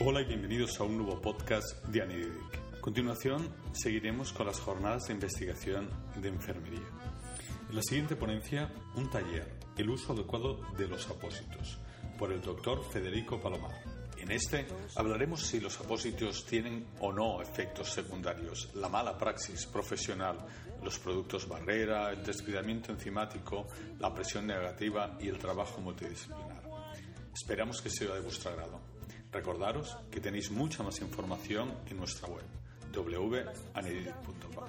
Hola y bienvenidos a un nuevo podcast de Anidic. A continuación, seguiremos con las jornadas de investigación de enfermería. En la siguiente ponencia, un taller, el uso adecuado de los apósitos, por el doctor Federico Palomar. En este hablaremos si los apósitos tienen o no efectos secundarios, la mala praxis profesional, los productos barrera, el descuidamiento enzimático, la presión negativa y el trabajo multidisciplinar. Esperamos que sea de vuestro agrado. Recordaros que tenéis mucha más información en nuestra web www.anedit.com.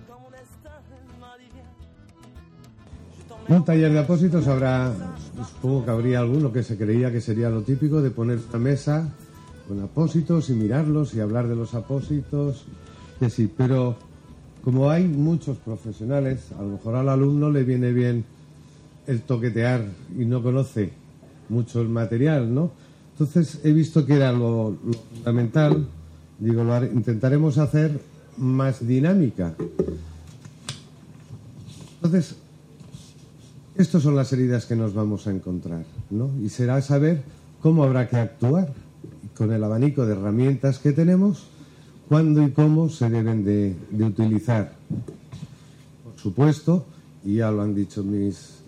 Un taller de apósitos habrá, supongo que habría alguno que se creía que sería lo típico de poner una mesa con apósitos y mirarlos y hablar de los apósitos y así. Pero como hay muchos profesionales, a lo mejor al alumno le viene bien el toquetear y no conoce mucho el material, ¿no? Entonces he visto que era lo, fundamental, digo, lo intentaremos hacer más dinámica. Entonces, estas son las heridas que nos vamos a encontrar, ¿no? Y será saber cómo habrá que actuar con el abanico de herramientas que tenemos, cuándo y cómo se deben de, utilizar. Por supuesto, y ya lo han dicho mis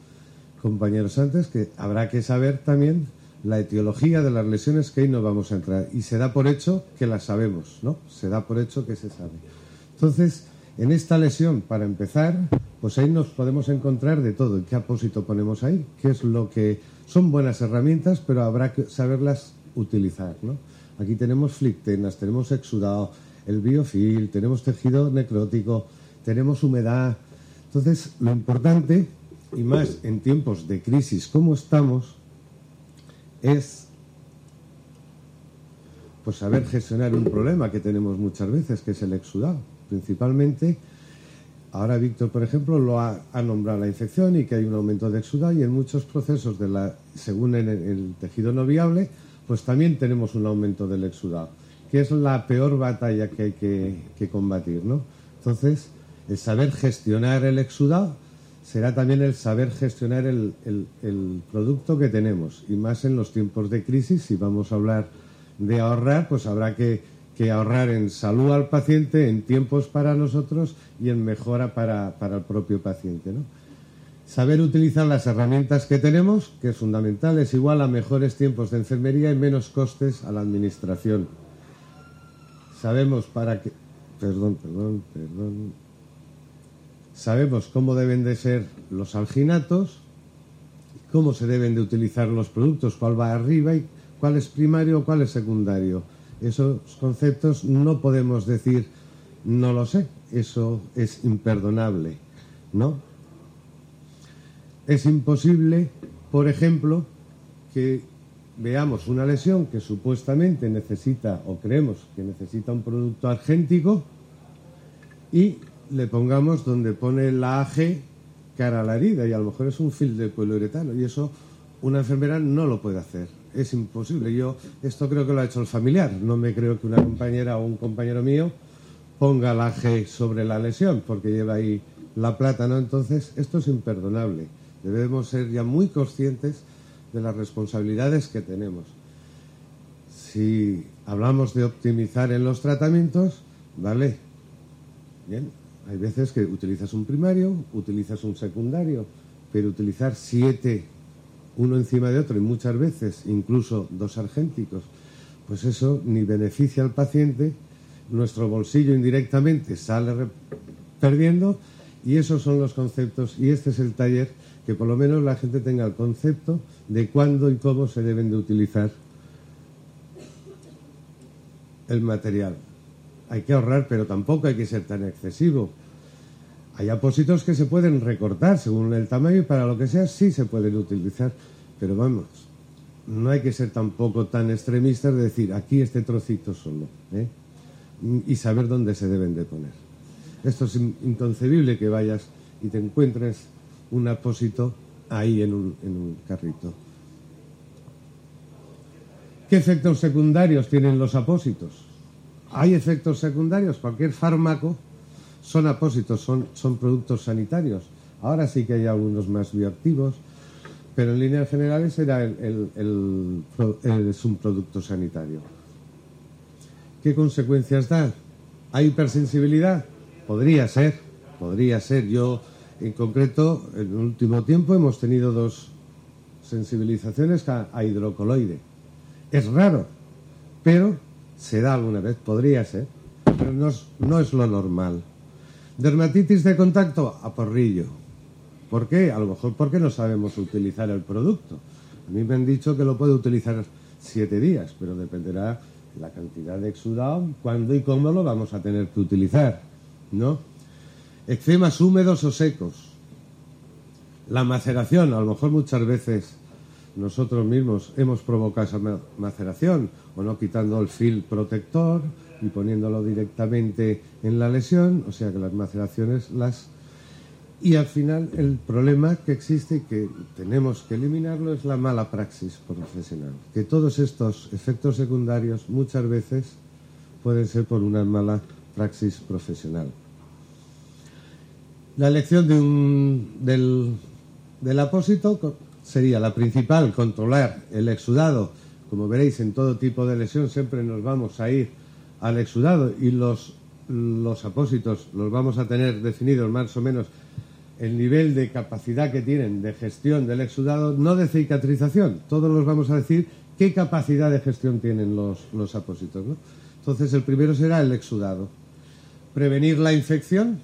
compañeros antes, que habrá que saber también la etiología de las lesiones que ahí no vamos a entrar. Y se da por hecho que las sabemos, ¿no? Se da por hecho que se sabe. Entonces, en esta lesión, para empezar, pues ahí nos podemos encontrar de todo. ¿Qué apósito ponemos ahí? ¿Qué es lo que son buenas herramientas, pero habrá que saberlas utilizar. ¿no? Aquí tenemos flictenas, tenemos exudado, el biofil, tenemos tejido necrótico, tenemos humedad. Entonces, lo importante, y más en tiempos de crisis como estamos, es pues saber gestionar un problema que tenemos muchas veces, que es el exudado. Principalmente, ahora Víctor, por ejemplo, lo ha, nombrado la infección y que hay un aumento de exudado y en muchos procesos, de la, según en el tejido no viable, pues también tenemos un aumento del exudado, que es la peor batalla que hay que, combatir, ¿no? Entonces, el saber gestionar el exudado será también el saber gestionar el, producto que tenemos, y más en los tiempos de crisis, si vamos a hablar de ahorrar, pues habrá que, que ahorrar en salud al paciente, en tiempos para nosotros y en mejora para, para el propio paciente. Saber utilizar las herramientas que tenemos, que es fundamental, es igual a mejores tiempos de enfermería y menos costes a la administración. Sabemos para qué. Perdón, perdón, perdón. Sabemos cómo deben de ser los alginatos, cómo se deben de utilizar los productos, cuál va arriba y cuál es primario o cuál es secundario. Esos conceptos no podemos decir no lo sé, eso es imperdonable, ¿no? Es imposible, por ejemplo, que veamos una lesión que supuestamente necesita o creemos que necesita un producto argéntico y le pongamos donde pone la AG cara a la herida y a lo mejor es un fil de poliuretano y eso una enfermera no lo puede hacer. Es imposible. Yo esto creo que lo ha hecho el familiar. No me creo que una compañera o un compañero mío ponga la AG sobre la lesión porque lleva ahí la plata, ¿no? Entonces, esto es imperdonable. Debemos ser ya muy conscientes de las responsabilidades que tenemos. Si hablamos de optimizar en los tratamientos, vale. Bien, hay veces que utilizas un primario, utilizas un secundario, pero utilizar siete uno encima de otro y muchas veces incluso dos argénticos, pues eso ni beneficia al paciente, nuestro bolsillo indirectamente sale perdiendo y esos son los conceptos y este es el taller que por lo menos la gente tenga el concepto de cuándo y cómo se deben de utilizar el material. Hay que ahorrar, pero tampoco hay que ser tan excesivo. Hay apósitos que se pueden recortar según el tamaño y para lo que sea sí se pueden utilizar, pero vamos, no hay que ser tampoco tan extremistas de decir aquí este trocito solo ¿eh? y saber dónde se deben de poner. Esto es inconcebible que vayas y te encuentres un apósito ahí en un, carrito. ¿Qué efectos secundarios tienen los apósitos? Hay efectos secundarios. Cualquier fármaco son apósitos, son, son productos sanitarios. Ahora sí que hay algunos más bioactivos, pero en líneas generales era es un producto sanitario. ¿Qué consecuencias da? ¿Hay hipersensibilidad? Podría ser, podría ser. Yo, en concreto, en el último tiempo hemos tenido dos sensibilizaciones a, hidrocoloide. Es raro, pero se da alguna vez, podría ser, pero no es, no es lo normal. Dermatitis de contacto a porrillo. ¿Por qué? A lo mejor porque no sabemos utilizar el producto. A mí me han dicho que lo puede utilizar siete días, pero dependerá la cantidad de exudado, cuándo y cómo lo vamos a tener que utilizar, ¿no? Eczemas húmedos o secos. La maceración, a lo mejor muchas veces nosotros mismos hemos provocado esa maceración, o no quitando el fil protector y poniéndolo directamente en la lesión, o sea que las maceraciones las y al final el problema que existe y que tenemos que eliminarlo es la mala praxis profesional. Que todos estos efectos secundarios muchas veces pueden ser por una mala praxis profesional. La elección de un, del, del apósito sería la principal, controlar el exudado. Como veréis, en todo tipo de lesión siempre nos vamos a ir al exudado y los, los apósitos los vamos a tener definidos más o menos el nivel de capacidad que tienen de gestión del exudado, no de cicatrización. Todos los vamos a decir qué capacidad de gestión tienen los, los apósitos. Entonces, el primero será el exudado. Prevenir la infección,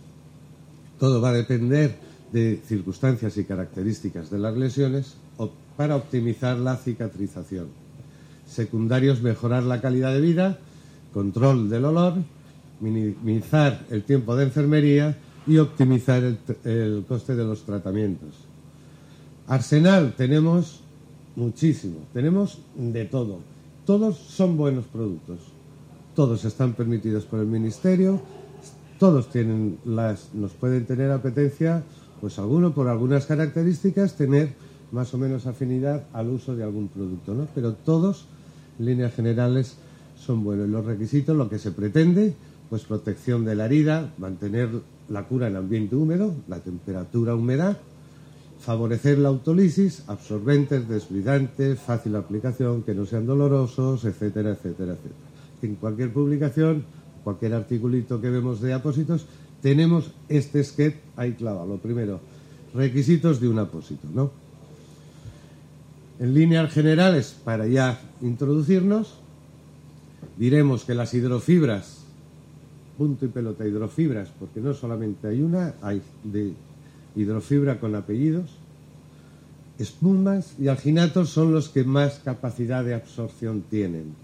todo va a depender de circunstancias y características de las lesiones para optimizar la cicatrización. Secundarios, mejorar la calidad de vida, control del olor, minimizar el tiempo de enfermería y optimizar el, coste de los tratamientos. Arsenal tenemos muchísimo, tenemos de todo. Todos son buenos productos, todos están permitidos por el Ministerio, todos tienen las, nos pueden tener apetencia, pues alguno por algunas características tener más o menos afinidad al uso de algún producto, ¿no? Pero todos, en líneas generales, son buenos. Los requisitos, lo que se pretende, pues protección de la herida, mantener la cura en ambiente húmedo, la temperatura, humedad, favorecer la autolisis, absorbentes, desbridantes, fácil aplicación, que no sean dolorosos, etcétera, etcétera, etcétera. En cualquier publicación, cualquier articulito que vemos de apósitos, tenemos este sketch ahí clavado. Lo primero, requisitos de un apósito, ¿no? En líneas generales, para ya introducirnos, diremos que las hidrofibras punto y pelota hidrofibras, porque no solamente hay una, hay de hidrofibra con apellidos. Espumas y alginatos son los que más capacidad de absorción tienen.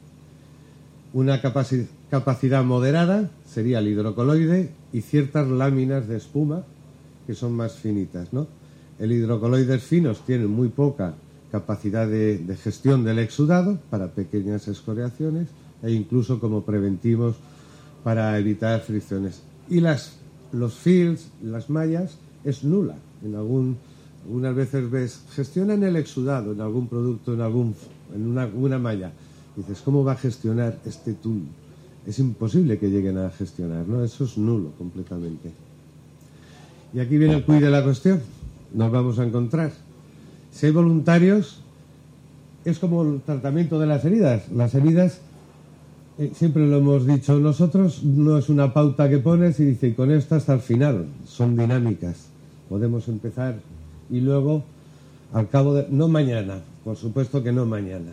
Una capacidad moderada sería el hidrocoloide y ciertas láminas de espuma que son más finitas. ¿no? El hidrocoloides finos tienen muy poca capacidad de, gestión del exudado para pequeñas escoriaciones e incluso como preventivos para evitar fricciones. Y las, los fields, las mallas, es nula. En algún, algunas veces ves, gestionan el exudado en algún producto, en, algún, en una, una malla. dices, ¿cómo va a gestionar este? Es imposible que lleguen a gestionar, ¿no? Eso es nulo completamente. Y aquí viene el cuid de la cuestión. Nos vamos a encontrar. Si hay voluntarios, es como el tratamiento de las heridas. Las heridas eh, siempre lo hemos dicho nosotros, no es una pauta que pones y dice, con esto hasta el final, son dinámicas. Podemos empezar y luego, al cabo de, no mañana, por supuesto que no mañana,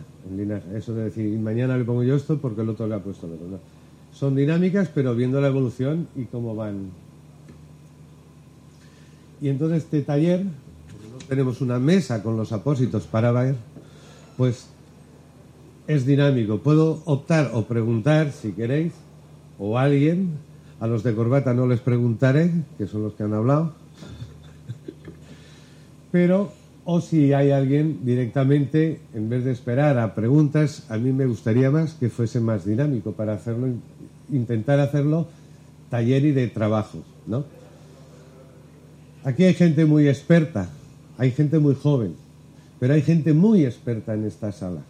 eso de decir, mañana le pongo yo esto porque el otro le ha puesto lo otro. Son dinámicas, pero viendo la evolución y cómo van. Y entonces este taller, tenemos una mesa con los apósitos para ver, pues es dinámico. Puedo optar o preguntar, si queréis, o alguien. A los de corbata no les preguntaré, que son los que han hablado. Pero, o si hay alguien directamente, en vez de esperar a preguntas, a mí me gustaría más que fuese más dinámico para hacerlo, intentar hacerlo taller y de trabajo, ¿no? Aquí hay gente muy experta, hay gente muy joven, pero hay gente muy experta en esta sala.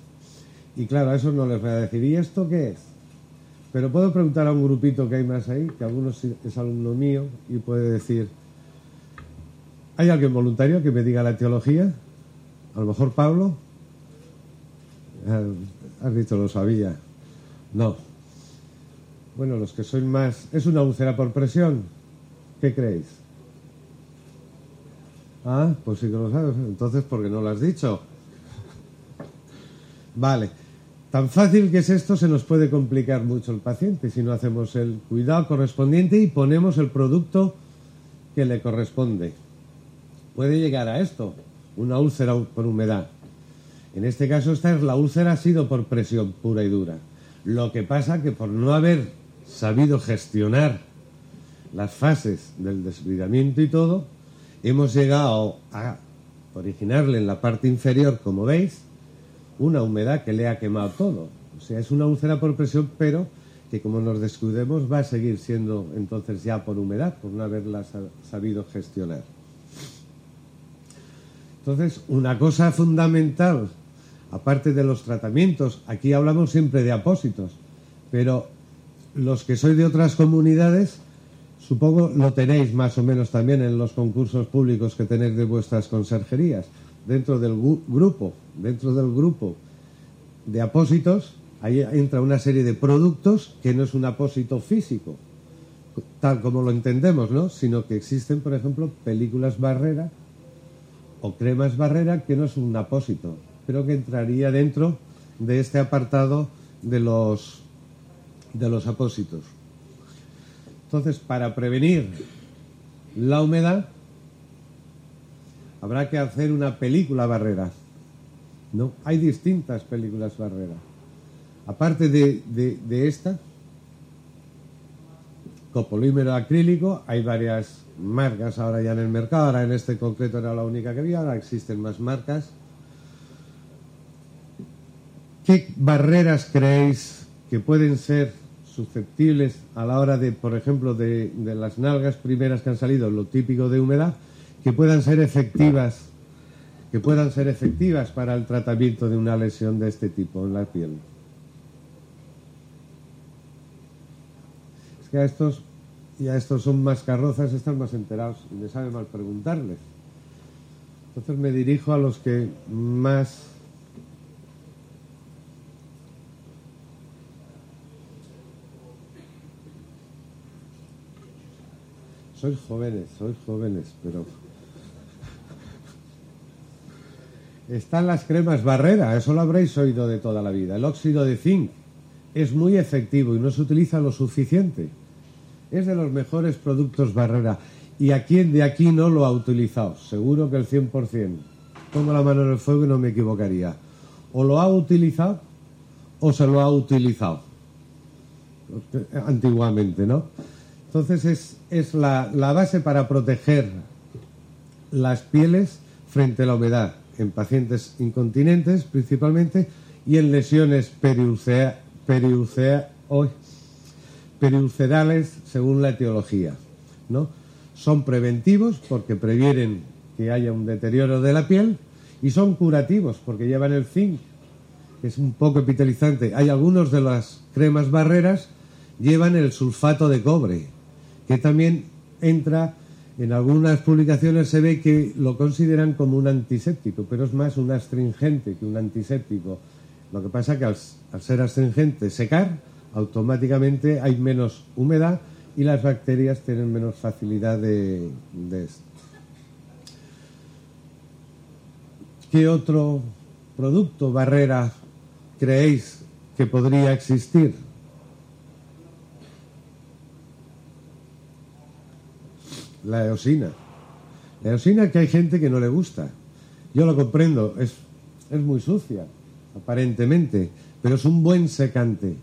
Y claro, a eso no les voy a decir, ¿y esto qué es? Pero puedo preguntar a un grupito que hay más ahí, que algunos es alumno mío, y puede decir, ¿hay alguien voluntario que me diga la teología? A lo mejor Pablo. Ah, has dicho, lo sabía. No. Bueno, los que sois más... ¿Es una úlcera por presión? ¿Qué creéis? Ah, pues sí que lo sabes. Entonces, ¿por qué no lo has dicho? Vale. Tan fácil que es esto, se nos puede complicar mucho el paciente si no hacemos el cuidado correspondiente y ponemos el producto que le corresponde. Puede llegar a esto, una úlcera por humedad. En este caso, esta es la úlcera ha sido por presión pura y dura. Lo que pasa que por no haber sabido gestionar las fases del desbridamiento y todo, hemos llegado a originarle en la parte inferior, como veis, una humedad que le ha quemado todo. O sea, es una úlcera por presión, pero que como nos descuidemos va a seguir siendo entonces ya por humedad, por no haberla sabido gestionar. Entonces, una cosa fundamental, aparte de los tratamientos, aquí hablamos siempre de apósitos, pero los que sois de otras comunidades, supongo lo tenéis más o menos también en los concursos públicos que tenéis de vuestras conserjerías. Dentro del grupo, dentro del grupo de apósitos, ahí entra una serie de productos que no es un apósito físico, tal como lo entendemos, ¿no? Sino que existen, por ejemplo, películas barrera o cremas barrera que no es un apósito, pero que entraría dentro de este apartado de los de los apósitos. Entonces, para prevenir la humedad, habrá que hacer una película barrera. ¿no? Hay distintas películas barrera. Aparte de, de esta, copolímero acrílico, hay varias marcas ahora ya en el mercado, ahora en este concreto era la única que había, ahora existen más marcas. ¿Qué barreras creéis que pueden ser susceptibles a la hora de, por ejemplo, de, las nalgas primeras que han salido, lo típico de humedad, que puedan ser efectivas, que puedan ser efectivas para el tratamiento de una lesión de este tipo en la piel. Es que a estos, y a estos son más carrozas, están más enterados y me sabe mal preguntarles. Entonces me dirijo a los que más sois jóvenes, sois jóvenes, pero... Están las cremas barrera, eso lo habréis oído de toda la vida. El óxido de zinc es muy efectivo y no se utiliza lo suficiente. Es de los mejores productos barrera. ¿Y a quién de aquí no lo ha utilizado? Seguro que el 100%. Pongo la mano en el fuego y no me equivocaría. O lo ha utilizado o se lo ha utilizado. Antiguamente, ¿no? Entonces es, la, base para proteger las pieles frente a la humedad en pacientes incontinentes principalmente y en lesiones periulcerales según la etiología. ¿no? Son preventivos porque previenen que haya un deterioro de la piel y son curativos porque llevan el zinc, que es un poco epitelizante. Hay algunos de las cremas barreras llevan el sulfato de cobre, que también entra en algunas publicaciones se ve que lo consideran como un antiséptico, pero es más un astringente que un antiséptico. Lo que pasa que al, ser astringente secar, automáticamente hay menos humedad y las bacterias tienen menos facilidad de, de esto. ¿Qué otro producto, barrera, creéis que podría existir? La eosina. La eosina que hay gente que no le gusta. Yo lo comprendo, es, es muy sucia, aparentemente, pero es un buen secante.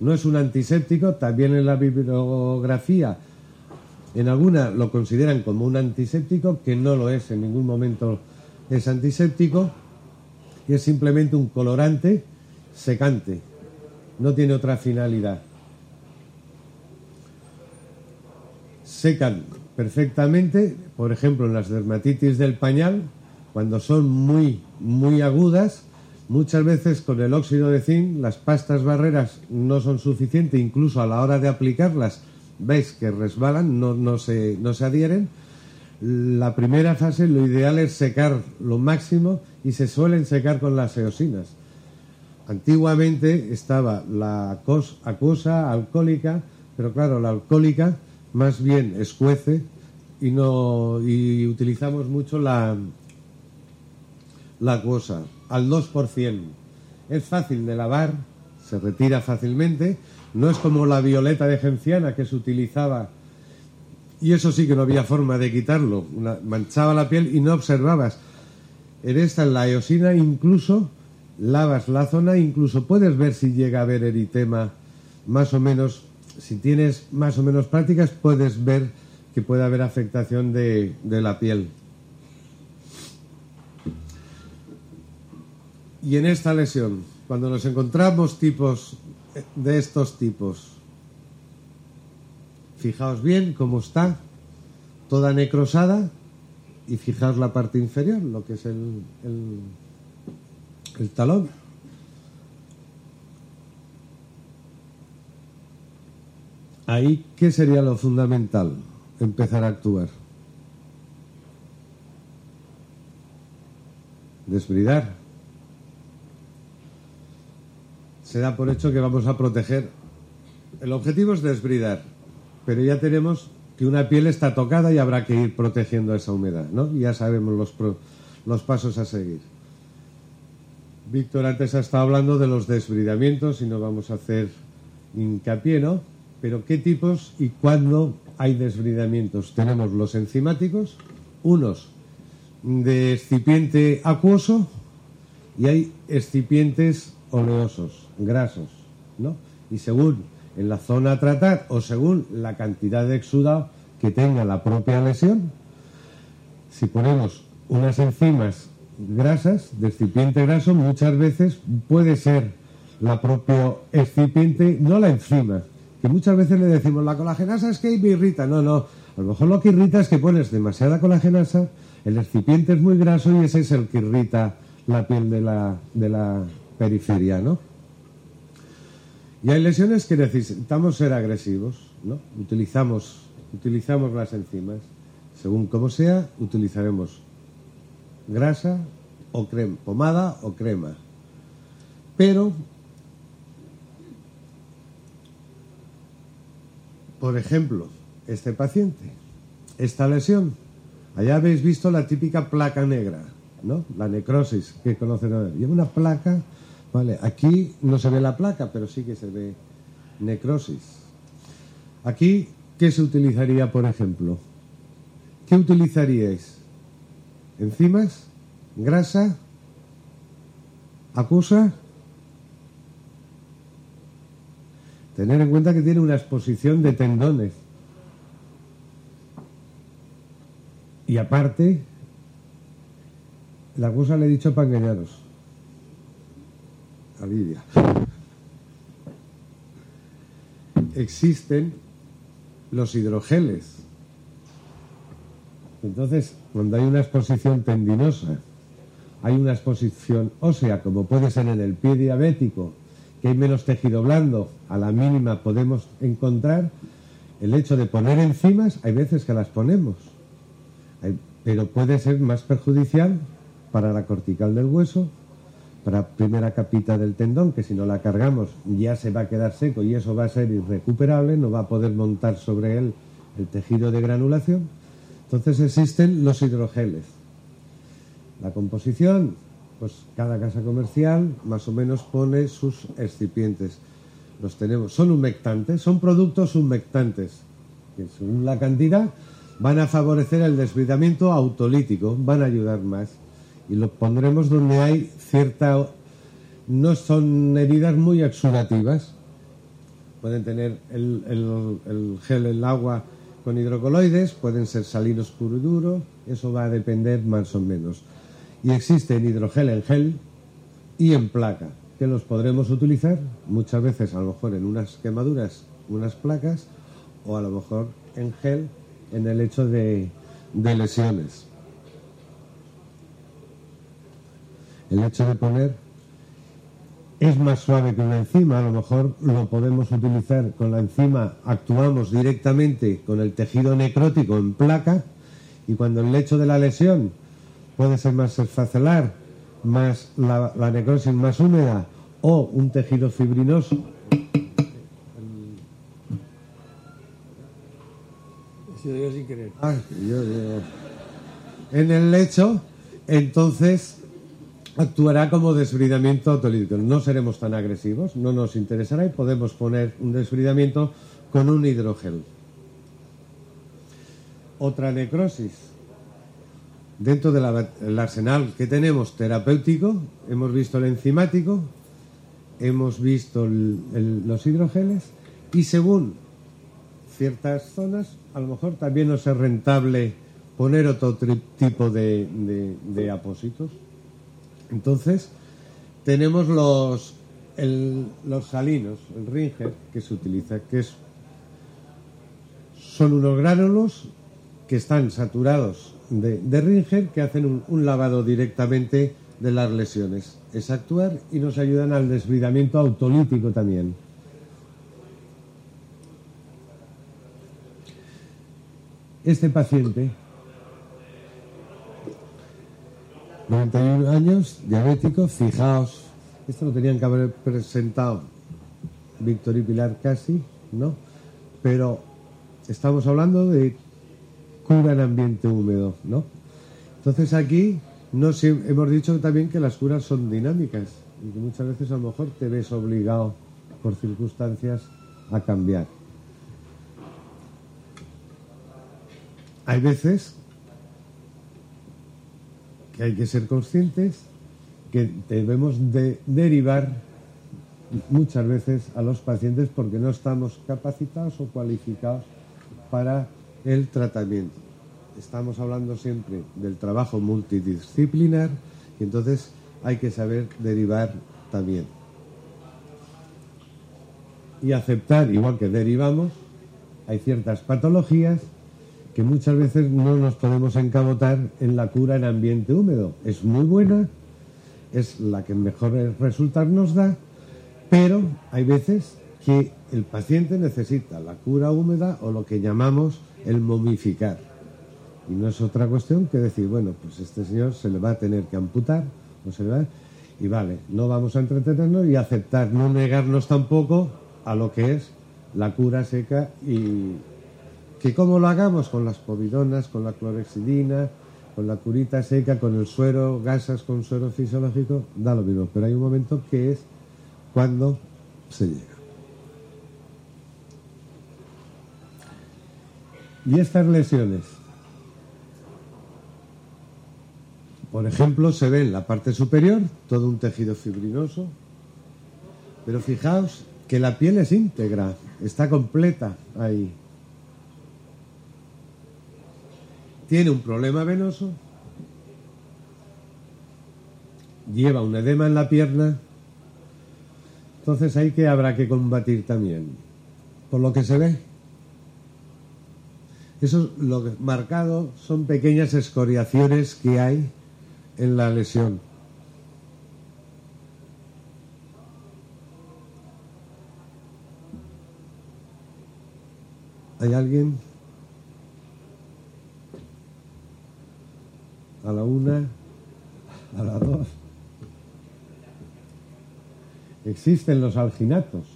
No es un antiséptico, también en la bibliografía, en alguna lo consideran como un antiséptico, que no lo es, en ningún momento es antiséptico, y es simplemente un colorante secante, no tiene otra finalidad. Secan perfectamente, por ejemplo, en las dermatitis del pañal, cuando son muy, muy agudas, muchas veces con el óxido de zinc las pastas barreras no son suficientes, incluso a la hora de aplicarlas, veis que resbalan, no, no, se, no se adhieren. La primera fase lo ideal es secar lo máximo y se suelen secar con las eosinas. Antiguamente estaba la acuosa alcohólica, pero claro, la alcohólica más bien escuece y no y utilizamos mucho la la acuosa al 2%. Es fácil de lavar, se retira fácilmente, no es como la violeta de genciana que se utilizaba y eso sí que no había forma de quitarlo, manchaba la piel y no observabas. En esta, en la eosina, incluso lavas la zona, incluso puedes ver si llega a haber eritema más o menos, si tienes más o menos prácticas, puedes ver que puede haber afectación de, la piel. Y en esta lesión, cuando nos encontramos tipos de estos tipos, fijaos bien cómo está, toda necrosada, y fijaos la parte inferior, lo que es el, el, el talón. Ahí, ¿qué sería lo fundamental? Empezar a actuar. Desbridar. Se da por hecho que vamos a proteger. El objetivo es desbridar, pero ya tenemos que una piel está tocada y habrá que ir protegiendo esa humedad, ¿no? Ya sabemos los, los pasos a seguir. Víctor antes ha estado hablando de los desbridamientos y no vamos a hacer hincapié, ¿no? Pero ¿qué tipos y cuándo hay desbridamientos? Tenemos los enzimáticos, unos de excipiente acuoso y hay excipientes oleosos, grasos, ¿no? Y según en la zona a tratar o según la cantidad de exudado que tenga la propia lesión, si ponemos unas enzimas grasas, de excipiente graso, muchas veces puede ser la propia excipiente, no la enzima, que muchas veces le decimos la colagenasa es que me irrita, no, no, a lo mejor lo que irrita es que pones demasiada colagenasa, el excipiente es muy graso y ese es el que irrita la piel de la, de la periferia, ¿no? Y hay lesiones que necesitamos ser agresivos, ¿no? Utilizamos, utilizamos las enzimas. Según como sea, utilizaremos grasa o crema, pomada o crema. Pero, por ejemplo, este paciente, esta lesión, allá habéis visto la típica placa negra, ¿no? La necrosis que conocen. Lleva una placa, vale, aquí no se ve la placa, pero sí que se ve necrosis. Aquí, ¿qué se utilizaría, por ejemplo? ¿Qué utilizaríais? enzimas, grasa, acusa. Tener en cuenta que tiene una exposición de tendones. Y aparte, la acusa le he dicho para engañaros. A Lidia. Existen los hidrogeles entonces, cuando hay una exposición tendinosa, hay una exposición ósea, como puede ser en el pie diabético, que hay menos tejido blando, a la mínima podemos encontrar el hecho de poner enzimas, hay veces que las ponemos, pero puede ser más perjudicial para la cortical del hueso, para primera capita del tendón, que si no la cargamos ya se va a quedar seco y eso va a ser irrecuperable, no va a poder montar sobre él el tejido de granulación entonces existen los hidrogeles. La composición, pues cada casa comercial más o menos pone sus excipientes. Los tenemos, son humectantes, son productos humectantes, que según la cantidad van a favorecer el desbridamiento autolítico, van a ayudar más. Y los pondremos donde hay cierta... No son heridas muy exudativas. Pueden tener el, el, el gel, el agua con hidrocoloides, pueden ser salinos puro y duro, eso va a depender más o menos. Y existen hidrogel en gel y en placa, los podremos utilizar muchas veces a lo mejor en unas quemaduras, unas placas, o a lo mejor en gel en el hecho de, de lesiones. El hecho de poner es más suave que una enzima, a lo mejor lo podemos utilizar con la enzima, actuamos directamente con el tejido necrótico en placa y cuando el lecho de la lesión puede ser más esfacelar, más la, necrosis más húmeda o un tejido fibrinoso. Ah, en el lecho, entonces actuará como desbridamiento autolítico. No seremos tan agresivos, no nos interesará y podemos poner un desbridamiento con un hidrogel. Otra necrosis. Dentro del arsenal que tenemos terapéutico, hemos visto el enzimático, hemos visto los hidrogeles y según ciertas zonas, a lo mejor también nos es rentable poner otro tipo de apósitos. Entonces, tenemos los, los salinos, el Ringer, que se utiliza, que es, son unos gránulos que están saturados de, de Ringer que hacen un, lavado directamente de las lesiones. Es actuar y nos ayudan al desvidamiento autolítico también. Este paciente 91 años, diabético, fijaos, esto lo tenían que haber presentado Víctor y Pilar casi, ¿no? Pero estamos hablando de cura en ambiente húmedo, ¿no? Entonces aquí nos hemos dicho también que las curas son dinámicas y que muchas veces a lo mejor te ves obligado por circunstancias a cambiar. Hay veces que hay que ser conscientes que debemos de derivar muchas veces a los pacientes porque no estamos capacitados o cualificados para el tratamiento. Estamos hablando siempre del trabajo multidisciplinar y entonces hay que saber derivar también. Y aceptar, igual que derivamos, hay ciertas patologías que muchas veces no nos podemos encabotar en la cura en ambiente húmedo. Es muy buena, es la que mejores resultados nos da, pero hay veces que el paciente necesita la cura húmeda o lo que llamamos el momificar. Y no es otra cuestión que decir, bueno, pues este señor se le va a tener que amputar, o se le va, y vale, no vamos a entretenernos y aceptar, no negarnos tampoco a lo que es la cura seca y, que cómo lo hagamos con las povidonas, con la clorexidina, con la curita seca, con el suero, gasas con suero fisiológico, da lo mismo. Pero hay un momento que es cuando se llega. Y estas lesiones, por ejemplo, se ve en la parte superior todo un tejido fibrinoso, pero fijaos que la piel es íntegra, está completa ahí. tiene un problema venoso, lleva un edema en la pierna, entonces hay que habrá que combatir también, por lo que se ve. Eso lo marcado son pequeñas escoriaciones que hay en la lesión. ¿Hay alguien? a la una, a la dos. Existen los alginatos,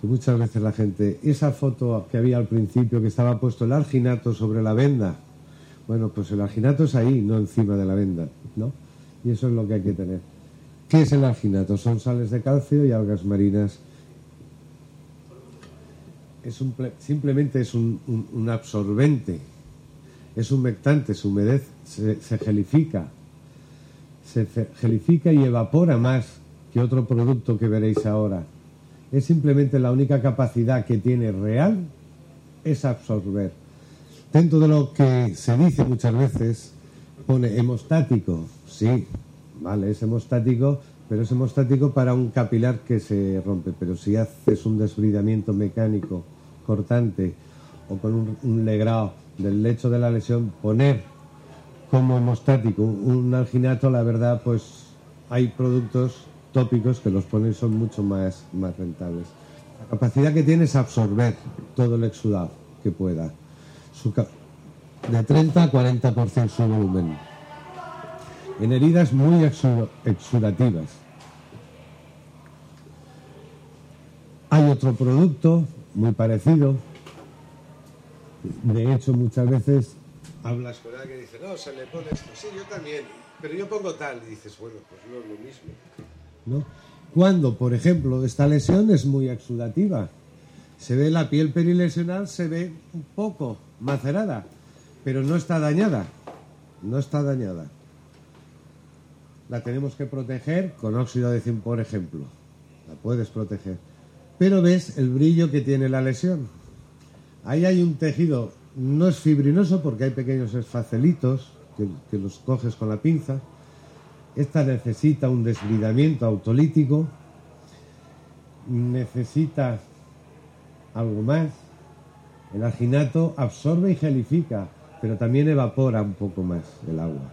que muchas veces la gente, esa foto que había al principio que estaba puesto el alginato sobre la venda, bueno, pues el alginato es ahí, no encima de la venda, ¿no? Y eso es lo que hay que tener. ¿Qué es el alginato? Son sales de calcio y algas marinas. Es un, simplemente es un, un absorbente es humectante, se humedece, se, gelifica, se gelifica y evapora más que otro producto que veréis ahora. Es simplemente la única capacidad que tiene real es absorber. Dentro de lo que se dice muchas veces, pone hemostático. Sí, vale, es hemostático, pero es hemostático para un capilar que se rompe. Pero si haces un desbridamiento mecánico cortante o con un, legrado del lecho de la lesión, poner como hemostático un alginato, la verdad, pues hay productos tópicos que los ponen son mucho más, más rentables. La capacidad que tiene es absorber todo el exudado que pueda. De 30 a 40% su volumen. En heridas muy exudativas. Hay otro producto muy parecido. De hecho, muchas veces hablas con alguien y dice, no, se le pone esto. Sí, yo también, pero yo pongo tal. Y dices, bueno, pues no es lo mismo. ¿No? Cuando, por ejemplo, esta lesión es muy exudativa, se ve la piel perilesional, se ve un poco macerada, pero no está dañada. No está dañada. La tenemos que proteger con óxido de zinc, por ejemplo. La puedes proteger. Pero ves el brillo que tiene la lesión. Ahí hay un tejido, no es fibrinoso porque hay pequeños esfacelitos que, que los coges con la pinza. Esta necesita un desbridamiento autolítico, necesita algo más. El alginato absorbe y gelifica, pero también evapora un poco más el agua.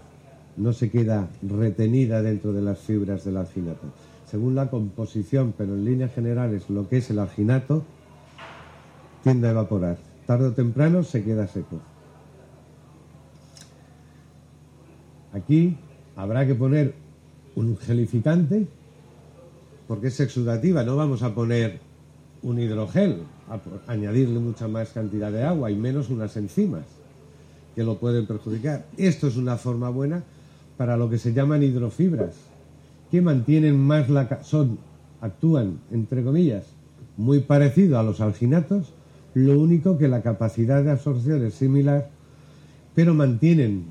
No se queda retenida dentro de las fibras del alginato. Según la composición, pero en líneas generales lo que es el alginato tiende a evaporar. Tarde o temprano se queda seco. Aquí habrá que poner un gelificante porque es exudativa. No vamos a poner un hidrogel, añadirle mucha más cantidad de agua y menos unas enzimas que lo pueden perjudicar. Esto es una forma buena para lo que se llaman hidrofibras, que mantienen más la son actúan entre comillas muy parecido a los alginatos, lo único que la capacidad de absorción es similar, pero mantienen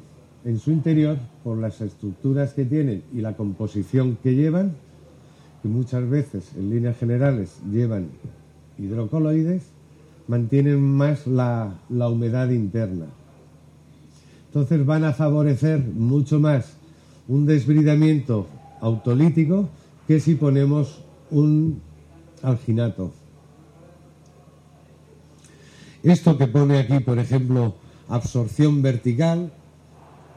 en su interior por las estructuras que tienen y la composición que llevan, que muchas veces en líneas generales llevan hidrocoloides, mantienen más la, la humedad interna. Entonces van a favorecer mucho más un desbridamiento autolítico que si ponemos un alginato. Esto que pone aquí, por ejemplo, absorción vertical,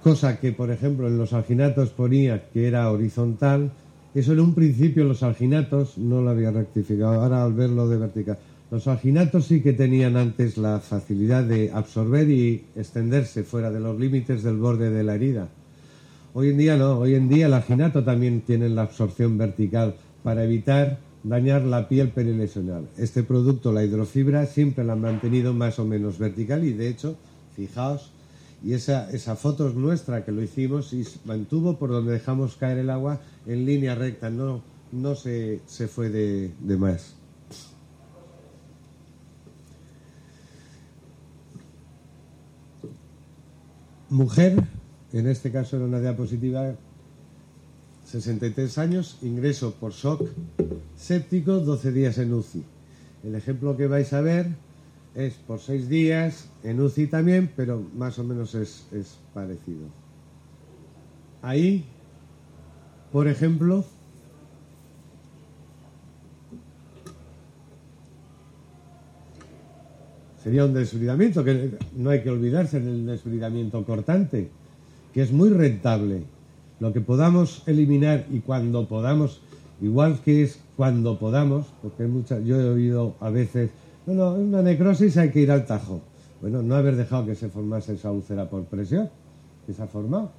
cosa que, por ejemplo, en los alginatos ponía que era horizontal, eso en un principio los alginatos no lo había rectificado, ahora al verlo de vertical. Los alginatos sí que tenían antes la facilidad de absorber y extenderse fuera de los límites del borde de la herida. Hoy en día no, hoy en día el alginato también tiene la absorción vertical para evitar dañar la piel perilesional. Este producto, la hidrofibra, siempre la han mantenido más o menos vertical y de hecho, fijaos, y esa, esa foto es nuestra que lo hicimos y mantuvo por donde dejamos caer el agua en línea recta, no, no se, se fue de, de más. Mujer, en este caso era una diapositiva, 63 años, ingreso por shock séptico, 12 días en UCI. El ejemplo que vais a ver es por seis días, en UCI también, pero más o menos es, es parecido. Ahí, por ejemplo, sería un desbridamiento, que no hay que olvidarse del desbridamiento cortante, que es muy rentable. Lo que podamos eliminar y cuando podamos, igual que es cuando podamos, porque hay mucha, yo he oído a veces no, no, una necrosis hay que ir al tajo. Bueno, no haber dejado que se formase esa úlcera por presión, que se ha formado.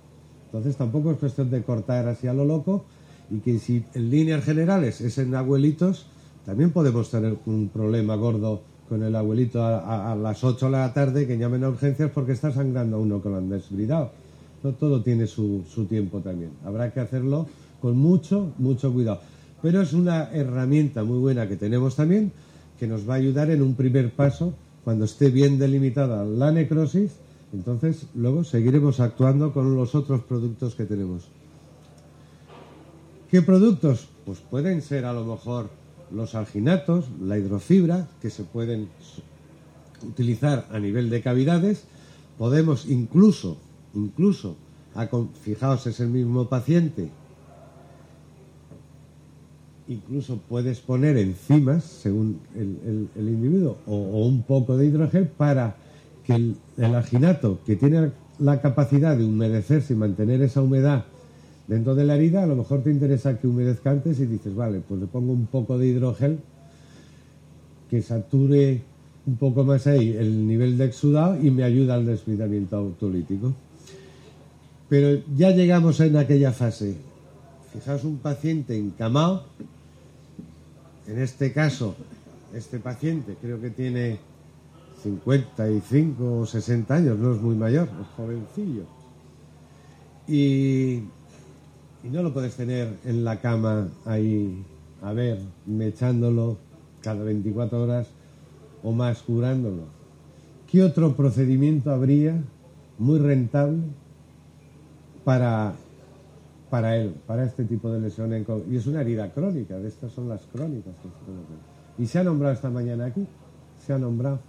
Entonces tampoco es cuestión de cortar así a lo loco y que si en líneas generales es en abuelitos, también podemos tener un problema gordo con el abuelito a, las 8 de la tarde que llamen a urgencias porque está sangrando a uno que lo han desbridado. No todo tiene su, su tiempo también. Habrá que hacerlo con mucho, mucho cuidado. Pero es una herramienta muy buena que tenemos también que nos va a ayudar en un primer paso cuando esté bien delimitada la necrosis, entonces luego seguiremos actuando con los otros productos que tenemos. ¿Qué productos? Pues pueden ser a lo mejor los alginatos, la hidrofibra, que se pueden utilizar a nivel de cavidades. Podemos incluso, incluso, fijaos, es el mismo paciente incluso puedes poner enzimas, según el, individuo, o, un poco de hidrogel para que el, el, que tiene la capacidad de humedecerse y mantener esa humedad dentro de la herida, a lo mejor te interesa que humedezca antes y dices, vale, pues le pongo un poco de hidrogel que sature un poco más ahí el nivel de exudado y me ayuda al desvidamiento autolítico. Pero ya llegamos en aquella fase. Fijaos un paciente encamado en este caso este paciente creo que tiene 55 o 60 años, no es muy mayor, es jovencillo. Y, y no lo puedes tener en la cama ahí, a ver, mechándolo cada 24 horas o más curándolo. ¿Qué otro procedimiento habría muy rentable para, para él, para este tipo de lesión? Y es una herida crónica, de estas son las crónicas. Y se ha nombrado esta mañana aquí, se ha nombrado.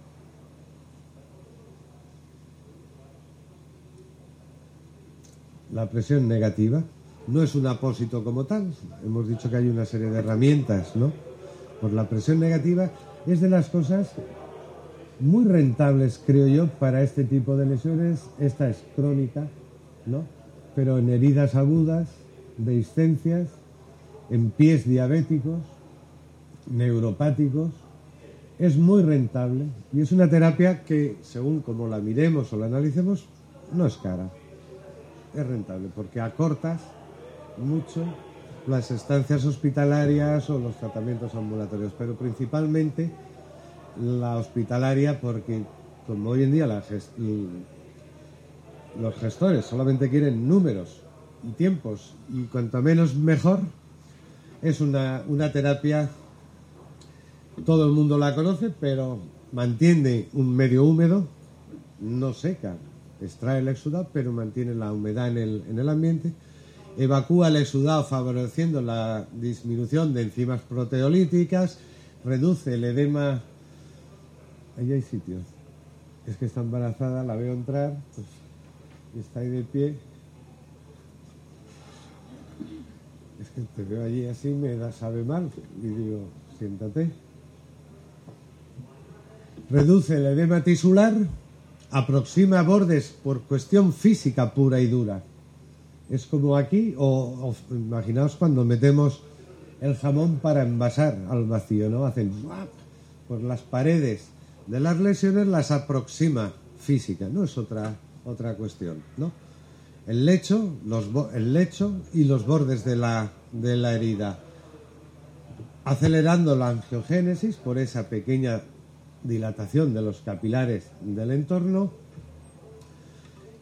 La presión negativa no es un apósito como tal. Hemos dicho que hay una serie de herramientas, ¿no? Por la presión negativa es de las cosas muy rentables, creo yo, para este tipo de lesiones. Esta es crónica, ¿no? Pero en heridas agudas, dehiscencias, en pies diabéticos, neuropáticos, es muy rentable y es una terapia que, según como la miremos o la analicemos, no es cara. Es rentable porque acortas mucho las estancias hospitalarias o los tratamientos ambulatorios, pero principalmente la hospitalaria porque como hoy en día los gestores solamente quieren números y tiempos y cuanto menos mejor, es una, una terapia, todo el mundo la conoce, pero mantiene un medio húmedo, no seca, extrae el exudado, pero mantiene la humedad en el, en el ambiente evacúa el exudado favoreciendo la disminución de enzimas proteolíticas, reduce el edema. Ahí hay sitios. Es que está embarazada, la veo entrar, pues está ahí de pie. Es que te veo allí así, me da, sabe mal. Y digo, siéntate. Reduce el edema tisular, aproxima bordes por cuestión física pura y dura es como aquí, o, imaginaos cuando metemos el jamón para envasar al vacío, ¿no? Hacen por las paredes de las lesiones las aproxima física, no es otra otra cuestión, ¿no? El lecho, los, el lecho y los bordes de la, de la herida, acelerando la angiogénesis por esa pequeña dilatación de los capilares del entorno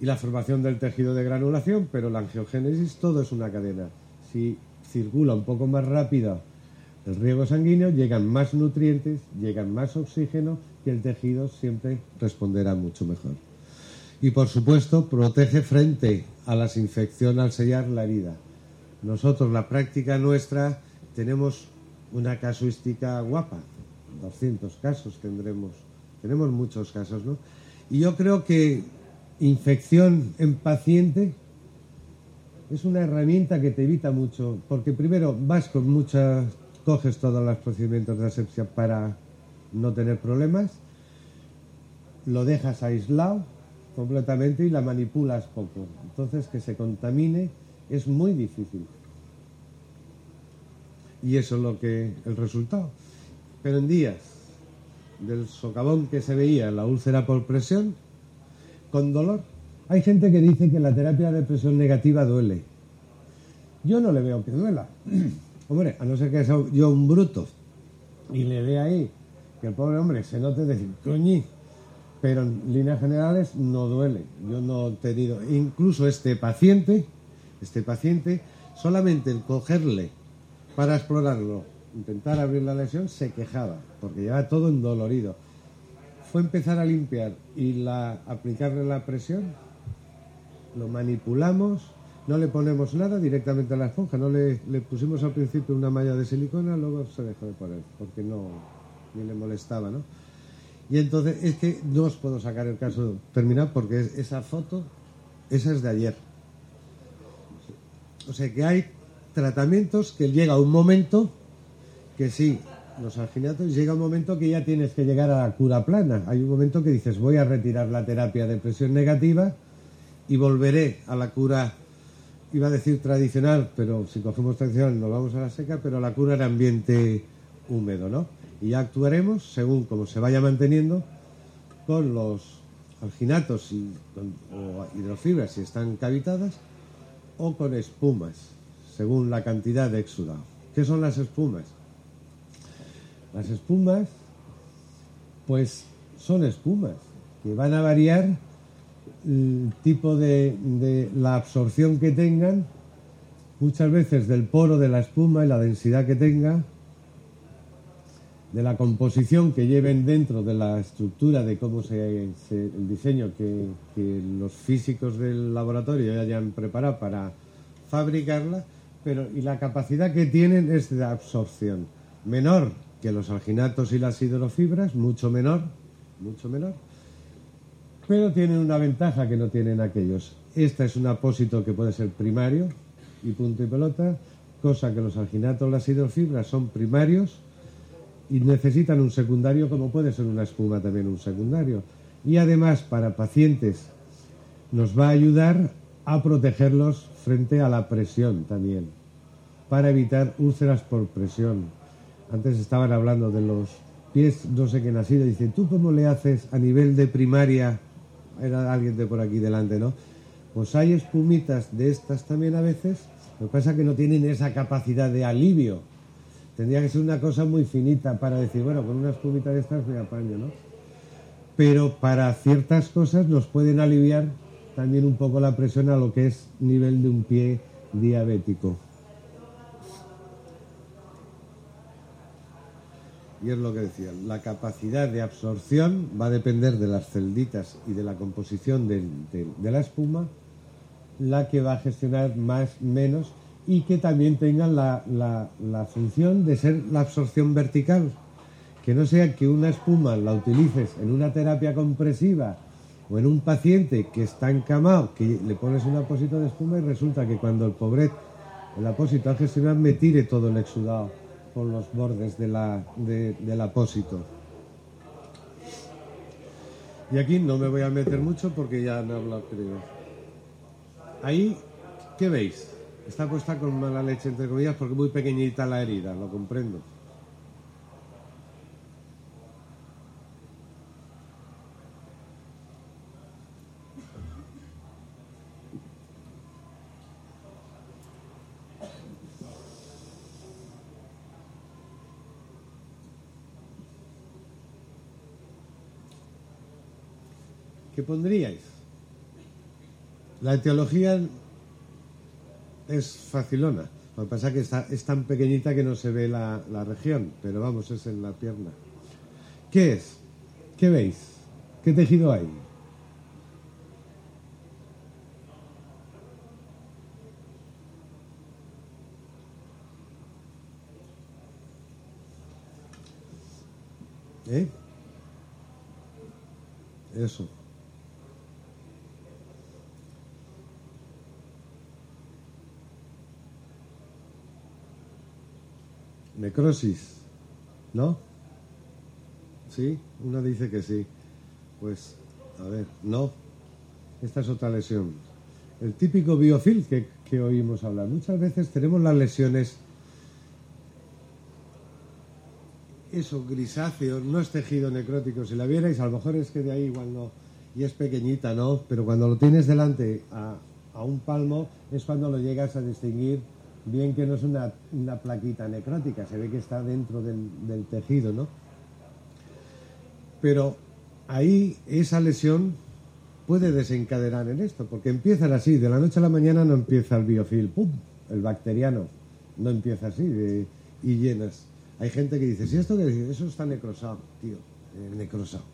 y la formación del tejido de granulación, pero la angiogénesis todo es una cadena. Si circula un poco más rápido el riego sanguíneo, llegan más nutrientes, llegan más oxígeno y el tejido siempre responderá mucho mejor. Y por supuesto, protege frente a las infecciones al sellar la herida. Nosotros, la práctica nuestra, tenemos una casuística guapa. 200 casos tendremos. Tenemos muchos casos, ¿no? Y yo creo que infección en paciente es una herramienta que te evita mucho, porque primero vas con muchas, coges todos los procedimientos de asepsia para no tener problemas, lo dejas aislado completamente y la manipulas poco. Entonces que se contamine es muy difícil. Y eso es lo que el resultado. Pero en días del socavón que se veía, la úlcera por presión, con dolor. Hay gente que dice que la terapia de presión negativa duele. Yo no le veo que duela. hombre, a no ser que sea yo un bruto y le dé ahí que el pobre hombre se note decir, coñi, pero en líneas generales no duele. Yo no he tenido, incluso este paciente, este paciente, solamente el cogerle para explorarlo, intentar abrir la lesión, se quejaba, porque lleva todo endolorido fue empezar a limpiar y aplicarle la presión, lo manipulamos, no le ponemos nada directamente a la esponja, no le, pusimos al principio una malla de silicona, luego se dejó de poner, porque no, ni le molestaba, ¿no? Y entonces es que no os puedo sacar el caso terminado porque esa foto, esa es de ayer. O sea que hay tratamientos que llega un momento que sí, los alginatos llega un momento que ya tienes que llegar a la cura plana. Hay un momento que dices, voy a retirar la terapia de presión negativa y volveré a la cura, iba a decir tradicional, pero si cogemos tradicional nos vamos a la seca, pero la cura en ambiente húmedo, ¿no? Y actuaremos según como se vaya manteniendo con los alginatos y o hidrofibras si están cavitadas o con espumas, según la cantidad de exudado. ¿Qué son las espumas? Las espumas Pues son espumas que van a variar el tipo de la absorción que tengan, muchas veces del poro de la espuma y la densidad que tenga, de la composición que lleven dentro de la estructura de cómo se, el diseño que, que, los físicos del laboratorio hayan preparado para fabricarla, pero y la capacidad que tienen es de absorción menor que los alginatos y las hidrofibras, mucho menor, mucho menor, pero tienen una ventaja que no tienen aquellos. Esta es un apósito que puede ser primario y punto y pelota, cosa que los alginatos, las hidrofibras son primarios y necesitan un secundario como puede ser una espuma también un secundario. Y además para pacientes nos va a ayudar a protegerlos frente a la presión también, para evitar úlceras por presión. Antes estaban hablando de los pies, no sé qué nacido, dice, ¿tú cómo le haces a nivel de primaria? Era alguien de por aquí delante, ¿no? Pues hay espumitas de estas también a veces, lo que pasa es que no tienen esa capacidad de alivio Tendría que ser una cosa muy finita para decir, bueno, con una espumita de estas me apaño, ¿no? Pero para ciertas cosas nos pueden aliviar también un poco la presión a lo que es nivel de un pie diabético. Y es lo que decía, la capacidad de absorción va a depender de las celditas y de la composición de, de la espuma, la que va a gestionar más, menos y que también tengan la, la, función de ser la absorción vertical. Que no sea que una espuma la utilices en una terapia compresiva o en un paciente que está encamado, que le pones un apósito de espuma y resulta que cuando el pobret, el apósito gestionar me tire todo el exudado por los bordes de la, del apósito. Y aquí no me voy a meter mucho porque ya han hablado, creo. Ahí, ¿qué veis? Está puesta con mala leche, entre comillas, porque muy pequeñita la herida, lo comprendo. ¿Qué pondríais? La etiología es facilona. Lo que pasa es que está, es tan pequeñita que no se ve la, la región, pero vamos, es en la pierna. ¿Qué es? ¿Qué veis? ¿Qué tejido hay? ¿Eh? Eso. Necrosis, ¿no? ¿Sí? Una dice que sí. Pues, a ver, no. Esta es otra lesión. El típico biofil que, que oímos hablar. Muchas veces tenemos las lesiones, eso, grisáceo, no es tejido necrótico. Si la vierais, a lo mejor es que de ahí igual no. Y es pequeñita, ¿no? Pero cuando lo tienes delante a, a un palmo es cuando lo llegas a distinguir bien que no es una, plaquita necrótica, se ve que está dentro del, tejido, ¿no? Pero ahí esa lesión puede desencadenar en esto, porque empiezan así, de la noche a la mañana no empieza el biofil, ¡pum! El bacteriano, no empieza así y llenas. Hay gente que dice, si esto que eso está necrosado, tío, eh, necrosado.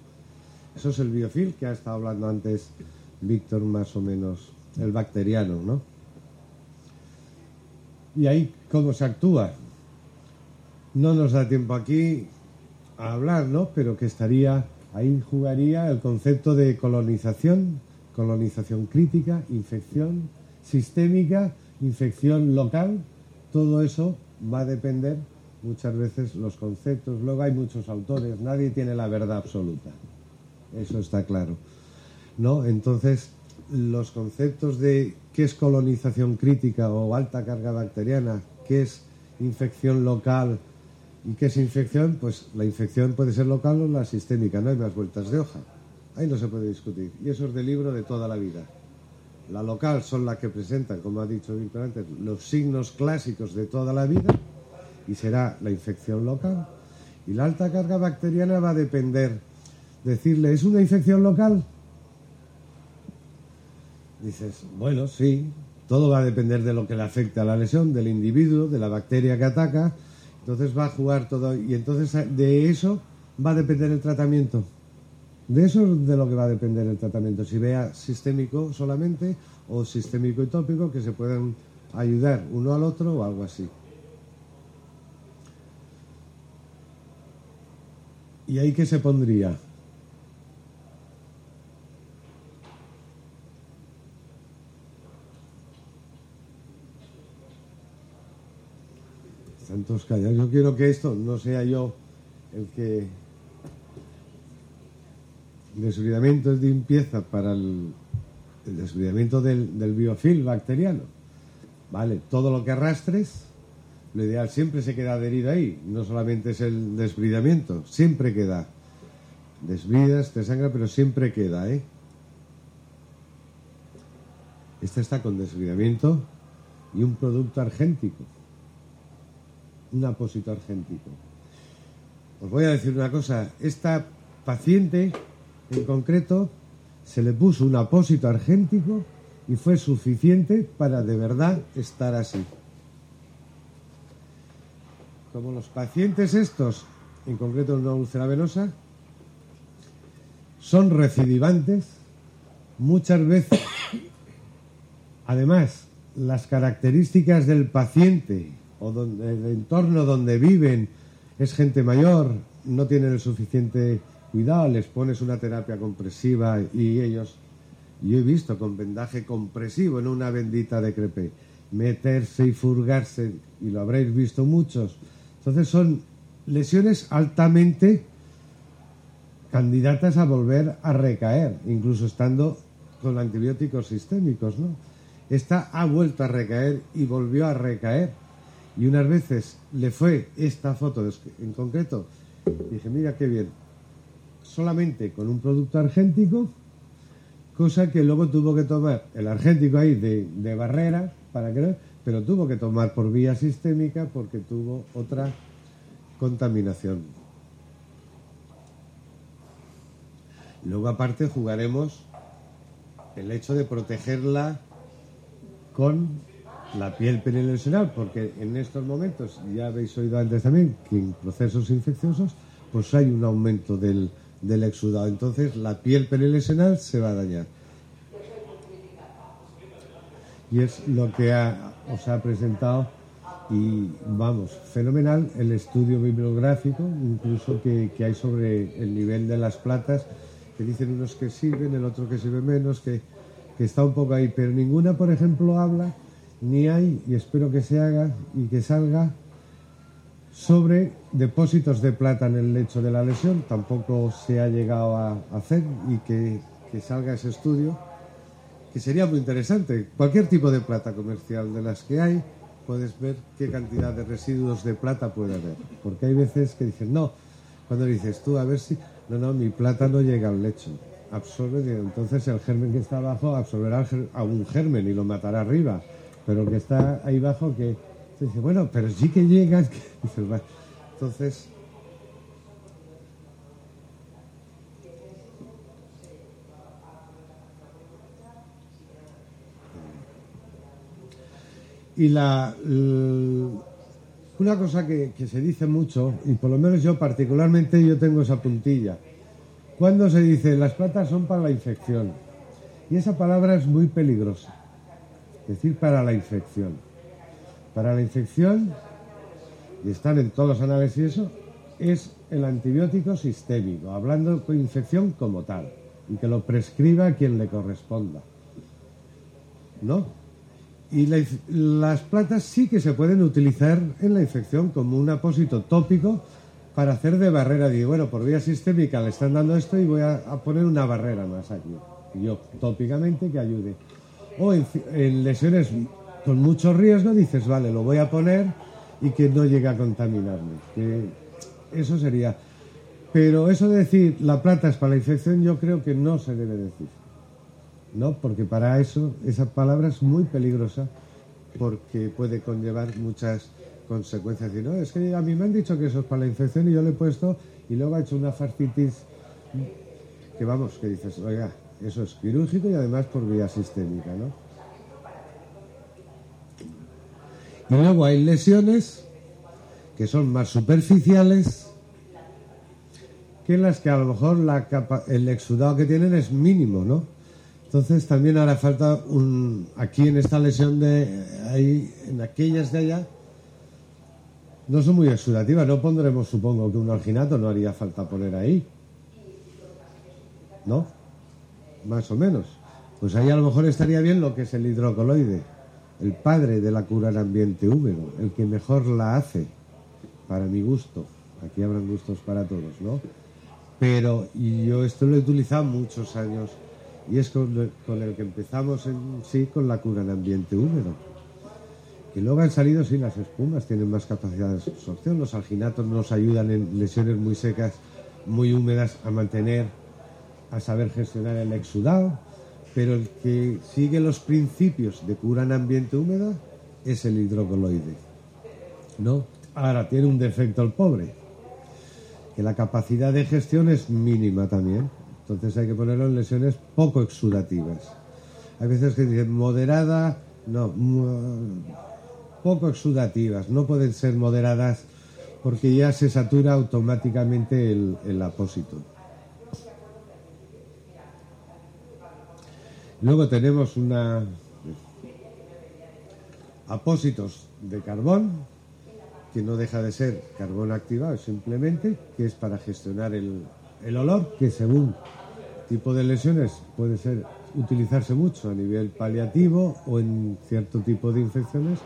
Eso es el biofil que ha estado hablando antes Víctor más o menos, el bacteriano, ¿no? Y ahí cómo se actúa. No nos da tiempo aquí a hablar, ¿no? Pero que estaría, ahí jugaría el concepto de colonización, colonización crítica, infección sistémica, infección local, todo eso va a depender muchas veces los conceptos. Luego hay muchos autores, nadie tiene la verdad absoluta. Eso está claro. ¿No? Entonces, los conceptos de qué es colonización crítica o alta carga bacteriana, qué es infección local y qué es infección, pues la infección puede ser local o la sistémica, no hay más vueltas de hoja. Ahí no se puede discutir. Y eso es de libro de toda la vida. La local son las que presentan, como ha dicho Víctor antes, los signos clásicos de toda la vida y será la infección local. Y la alta carga bacteriana va a depender decirle, ¿es una infección local? Dices, bueno, sí, todo va a depender de lo que le afecte a la lesión, del individuo, de la bacteria que ataca. Entonces va a jugar todo. Y entonces de eso va a depender el tratamiento. De eso es de lo que va a depender el tratamiento. Si vea sistémico solamente o sistémico y tópico, que se puedan ayudar uno al otro o algo así. ¿Y ahí qué se pondría? Santos callados. Yo quiero que esto no sea yo el que desbridamiento es de limpieza para el, el del, del biofil bacteriano. Vale, todo lo que arrastres, lo ideal siempre se queda adherido ahí, no solamente es el desbridamiento, siempre queda. Desbridas, te sangra, pero siempre queda, ¿eh? Esta está con desbridamiento y un producto argéntico, un apósito argéntico. Os voy a decir una cosa, esta paciente en concreto se le puso un apósito argéntico y fue suficiente para de verdad estar así. Como los pacientes estos, en concreto una úlcera venosa, son recidivantes, muchas veces, además, las características del paciente o del entorno donde viven es gente mayor, no tienen el suficiente cuidado, les pones una terapia compresiva y ellos, yo he visto con vendaje compresivo en una bendita de crepé, meterse y furgarse, y lo habréis visto muchos. Entonces son lesiones altamente candidatas a volver a recaer, incluso estando con antibióticos sistémicos, ¿no? Esta ha vuelto a recaer y volvió a recaer. Y unas veces le fue esta foto en concreto, dije, mira qué bien, solamente con un producto argéntico, cosa que luego tuvo que tomar el argéntico ahí de, barrera, para que, pero tuvo que tomar por vía sistémica porque tuvo otra contaminación. Luego aparte jugaremos el hecho de protegerla con la piel perilesional, porque en estos momentos, ya habéis oído antes también, que en procesos infecciosos, pues hay un aumento del, del exudado. Entonces la piel perilesional se va a dañar. Y es lo que os ha presentado y vamos, fenomenal el estudio bibliográfico, incluso que, hay sobre el nivel de las platas, que dicen unos que sirven, el otro que sirve menos, que, que está un poco ahí, pero ninguna, por ejemplo, habla, ni hay, y espero que se haga y que salga, sobre depósitos de plata en el lecho de la lesión, tampoco se ha llegado a hacer y que, salga ese estudio, que sería muy interesante. Cualquier tipo de plata comercial de las que hay, puedes ver qué cantidad de residuos de plata puede haber. Porque hay veces que dicen, no, cuando dices tú, a ver si, no, no, mi plata no llega al lecho, absorbe, entonces el germen que está abajo absorberá a un germen y lo matará arriba, pero que está ahí abajo que dice, bueno, pero sí que llegas. Entonces, y la, una cosa que, se dice mucho, y por lo menos yo particularmente yo tengo esa puntilla, cuando se dice las plantas son para la infección, y esa palabra es muy peligrosa, es decir, para la infección. Para la infección, y están en todos los análisis eso, es el antibiótico sistémico, hablando de infección como tal, y que lo prescriba quien le corresponda. ¿No? Y las plantas sí que se pueden utilizar en la infección como un apósito tópico para hacer de barrera. Digo, bueno, por vía sistémica le están dando esto y voy a, poner una barrera más aquí. Yo, tópicamente, que ayude. O en lesiones con mucho riesgo dices, vale, lo voy a poner y que no llegue a contaminarme. Que eso sería. Pero eso de decir la plata es para la infección, yo creo que no se debe decir. ¿No? Porque para eso esa palabra es muy peligrosa porque puede conllevar muchas consecuencias. Y no, es que a mí me han dicho que eso es para la infección y yo le he puesto y luego ha hecho una fascitis que vamos, que dices, oiga, eso es quirúrgico y además por vía sistémica, ¿no? Y luego hay lesiones que son más superficiales que las que a lo mejor la el exudado que tienen es mínimo, ¿no? Entonces también hará falta un aquí en esta lesión de ahí en aquellas de allá no son muy exudativas, no pondremos supongo que un alginato no haría falta poner ahí. ¿No? Más o menos. Pues ahí a lo mejor estaría bien lo que es el hidrocoloide el padre de la cura en ambiente húmedo, el que mejor la hace, para mi gusto. Aquí habrán gustos para todos, ¿no? Pero yo esto lo he utilizado muchos años y es con, el que empezamos en sí con la cura en ambiente húmedo. Y luego han salido sin las espumas, tienen más capacidad de absorción. Los alginatos nos ayudan en lesiones muy secas, muy húmedas, a mantener, a saber gestionar el exudado pero el que sigue los principios de cura en ambiente húmedo es el hidrocoloide. ¿No? Ahora tiene un defecto el pobre, que la capacidad de gestión es mínima también. Entonces hay que ponerlo en lesiones poco exudativas. Hay veces que dicen moderada, no, poco exudativas, no pueden ser moderadas porque ya se satura automáticamente el, el apósito. Luego tenemos una apósitos de carbón, que no deja de ser carbón activado simplemente, que es para gestionar el, olor, que según tipo de lesiones puede ser utilizarse mucho a nivel paliativo o en cierto tipo de infecciones,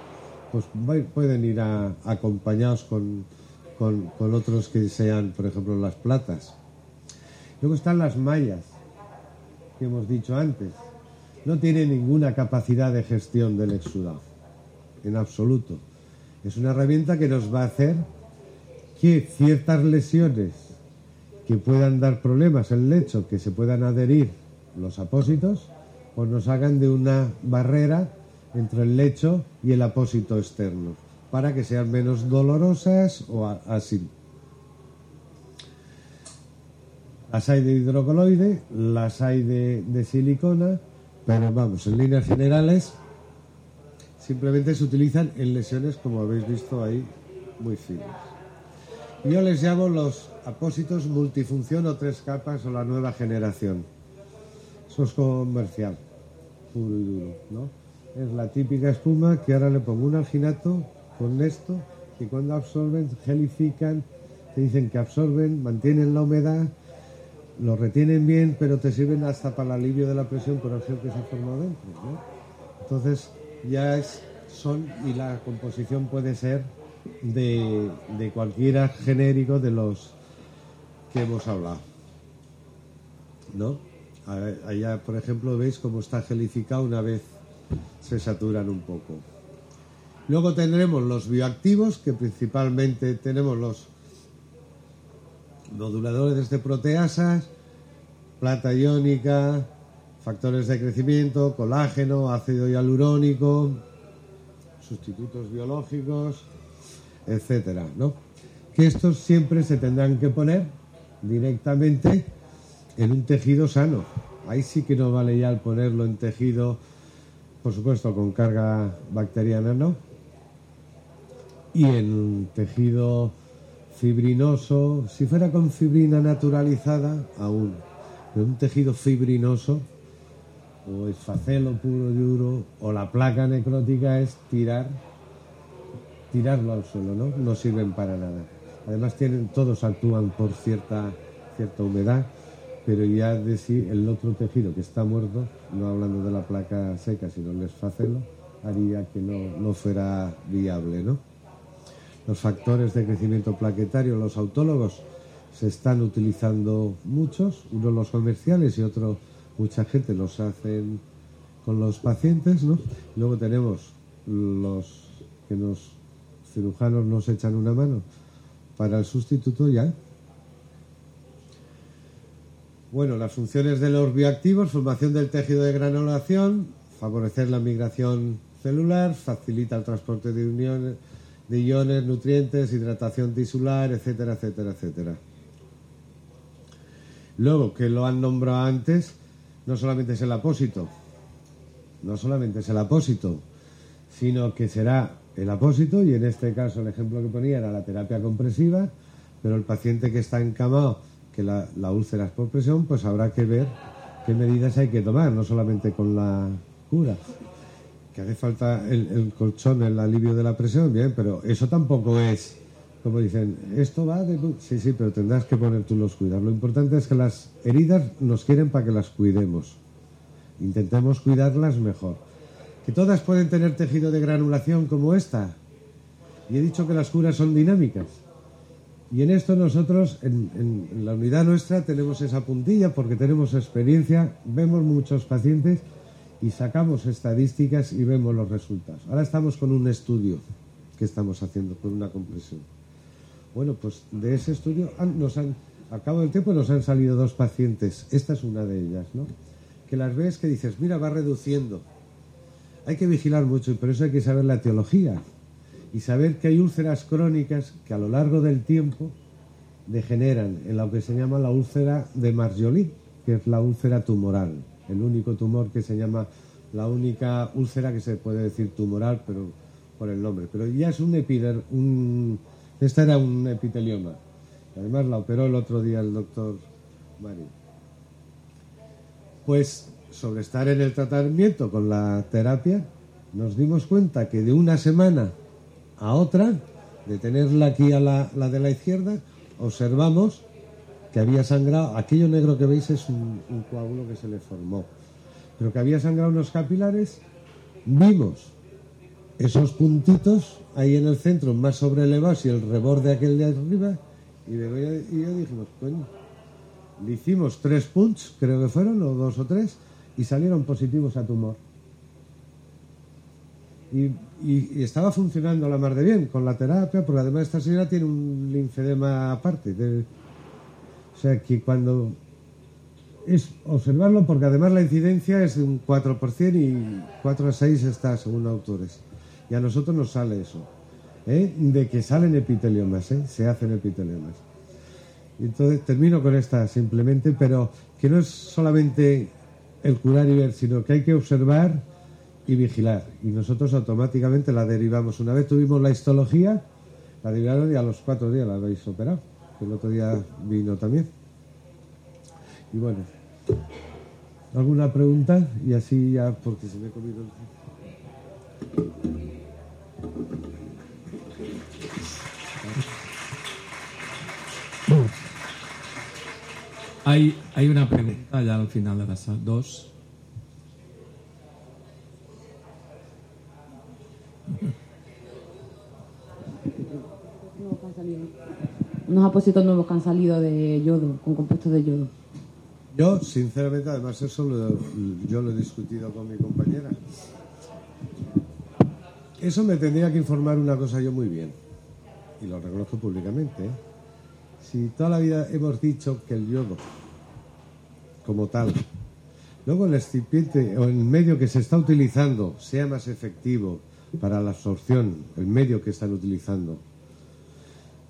pues pueden ir acompañados con, con otros que sean, por ejemplo, las platas. Luego están las mallas, que hemos dicho antes, no tiene ninguna capacidad de gestión del exudado, en absoluto. Es una herramienta que nos va a hacer que ciertas lesiones que puedan dar problemas en lecho, que se puedan adherir los apósitos, pues nos hagan de una barrera entre el lecho y el apósito externo, para que sean menos dolorosas o así. Las hay de hidrocoloide, las hay de silicona pero vamos, en líneas generales, simplemente se utilizan en lesiones, como habéis visto ahí, muy finas. Yo les llamo los apósitos multifunción o tres capas o la nueva generación. Eso es comercial, puro y duro, ¿no? Es la típica espuma que ahora le pongo un alginato con esto, que cuando absorben, gelifican, te dicen que absorben, mantienen la humedad lo retienen bien, pero te sirven hasta para el alivio de la presión por gel que se ha formado dentro. Entonces, ya es, son, y la composición puede ser de, de cualquiera genérico de los que hemos hablado. ¿No? Allá, por ejemplo, veis cómo está gelificado una vez se saturan un poco. Luego tendremos los bioactivos, que principalmente tenemos los moduladores de proteasas, plata iónica, factores de crecimiento, colágeno, ácido hialurónico, sustitutos biológicos, etcétera, ¿no? Que estos siempre se tendrán que poner directamente en un tejido sano. Ahí sí que no vale ya el ponerlo en tejido, por supuesto, con carga bacteriana, ¿no? Y en tejido fibrinoso, si fuera con fibrina naturalizada, aún, pero un tejido fibrinoso, o esfacelo puro y duro, o la placa necrótica es tirar, tirarlo al suelo, ¿no? No sirven para nada. Además tienen, todos actúan por cierta, cierta humedad, pero ya de sí el otro tejido que está muerto, no hablando de la placa seca, sino el esfacelo, haría que no, no fuera viable, ¿no? Los factores de crecimiento plaquetario, los autólogos, se están utilizando muchos, uno los comerciales y otro mucha gente los hacen con los pacientes, ¿no? Luego tenemos los que los cirujanos nos echan una mano para el sustituto ya. Bueno, las funciones de los bioactivos, formación del tejido de granulación, favorecer la migración celular, facilita el transporte de uniones de iones, nutrientes, hidratación tisular, etcétera, etcétera, etcétera. Luego, que lo han nombrado antes, no solamente es el apósito, no solamente es el apósito, sino que será el apósito, y en este caso el ejemplo que ponía era la terapia compresiva, pero el paciente que está encamado, que la, úlcera es por presión, pues habrá que ver qué medidas hay que tomar, no solamente con la cura. Que hace falta el, colchón, el alivio de la presión, bien, pero eso tampoco es como dicen, esto va de... Sí, sí, pero tendrás que poner tú los cuidados. Lo importante es que las heridas nos quieren para que las cuidemos. Intentemos cuidarlas mejor. Que todas pueden tener tejido de granulación como esta. Y he dicho que las curas son dinámicas. Y en esto nosotros, en la unidad nuestra, tenemos esa puntilla porque tenemos experiencia, vemos muchos pacientes y sacamos estadísticas y vemos los resultados. Ahora estamos con un estudio que estamos haciendo con una compresión. Bueno, pues de ese estudio nos han, al cabo del tiempo nos han salido dos pacientes. Esta es una de ellas, ¿no? Que las ves que dices, mira, va reduciendo. Hay que vigilar mucho y por eso hay que saber la teología y saber que hay úlceras crónicas que a lo largo del tiempo degeneran en lo que se llama la úlcera de Marjolie, que es la úlcera tumoral, el único tumor que se llama, la única úlcera que se puede decir tumoral, pero por el nombre. Pero ya es un epider, un esta era un epitelioma. Además la operó el otro día el doctor Mario. Pues sobre estar en el tratamiento con la terapia, nos dimos cuenta que de una semana a otra, de tenerla aquí a la, de la izquierda, observamos que había sangrado, aquello negro que veis es un, coágulo que se le formó, pero que había sangrado unos capilares, vimos esos puntitos ahí en el centro más sobrelevados y el reborde aquel de arriba y, y yo dijimos, coño, le hicimos tres punts, creo que fueron, o dos o tres, y salieron positivos a tumor. Y, estaba funcionando la mar de bien con la terapia, porque además esta señora tiene un linfedema aparte. O sea que cuando es observarlo, porque además la incidencia es de un 4% y 4 a 6 está según autores. Y a nosotros nos sale eso, ¿eh? de que salen epiteliomas, ¿eh? se hacen epiteliomas. Entonces termino con esta simplemente, pero que no es solamente el curar y ver, sino que hay que observar y vigilar. Y nosotros automáticamente la derivamos. Una vez tuvimos la histología, la derivaron y a los cuatro días la habéis operado. El otro día vino también. Y bueno, ¿alguna pregunta? Y así ya, porque se me ha comido el... Hay, hay una pregunta ya al final de las dos. Unos apósitos nuevos que han salido de yodo, con compuestos de yodo. Yo, sinceramente, además eso yo lo he discutido con mi compañera. Eso me tendría que informar una cosa yo muy bien, y lo reconozco públicamente. ¿eh? Si toda la vida hemos dicho que el yodo, como tal, luego el excipiente o el medio que se está utilizando sea más efectivo para la absorción, el medio que están utilizando.